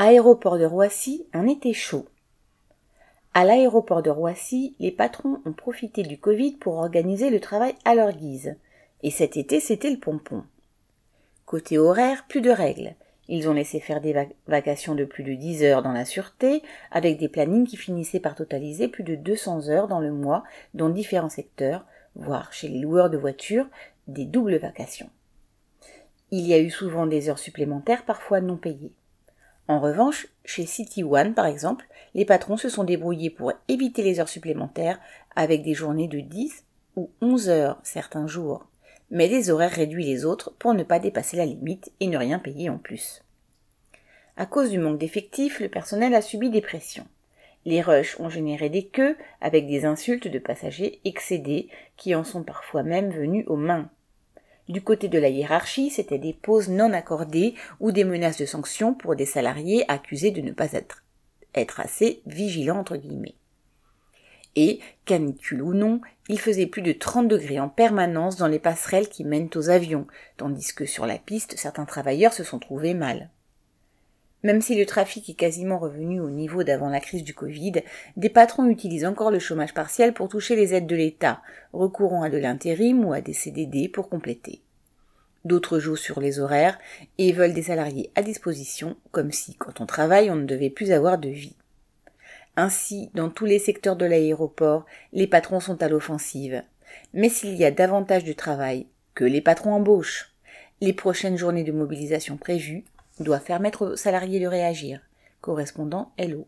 Aéroport de Roissy, un été chaud. À l'aéroport de Roissy, les patrons ont profité du Covid pour organiser le travail à leur guise. Et cet été, c'était le pompon. Côté horaire, plus de règles. Ils ont laissé faire des vacations de plus de 10 heures dans la sûreté, avec des plannings qui finissaient par totaliser plus de 200 heures dans le mois dans différents secteurs, voire chez les loueurs de voitures, des doubles vacations. Il y a eu souvent des heures supplémentaires, parfois non payées. En revanche, chez City One, par exemple, les patrons se sont débrouillés pour éviter les heures supplémentaires avec des journées de 10 ou 11 heures certains jours, mais des horaires réduits les autres pour ne pas dépasser la limite et ne rien payer en plus. À cause du manque d'effectifs, le personnel a subi des pressions. Les rushs ont généré des queues avec des insultes de passagers excédés qui en sont parfois même venus aux mains. Du côté de la hiérarchie, c'était des pauses non accordées ou des menaces de sanctions pour des salariés accusés de ne pas être, assez vigilants entre guillemets. Et, canicule ou non, il faisait plus de 30 degrés en permanence dans les passerelles qui mènent aux avions, tandis que sur la piste, certains travailleurs se sont trouvés mal. Même si le trafic est quasiment revenu au niveau d'avant la crise du Covid, des patrons utilisent encore le chômage partiel pour toucher les aides de l'État, recourant à de l'intérim ou à des CDD pour compléter. D'autres jouent sur les horaires et veulent des salariés à disposition, comme si, quand on travaille, on ne devait plus avoir de vie. Ainsi, dans tous les secteurs de l'aéroport, les patrons sont à l'offensive. Mais s'il y a davantage de travail, que les patrons embauchent. Les prochaines journées de mobilisation prévues doivent permettre aux salariés de réagir. Correspondant Hello.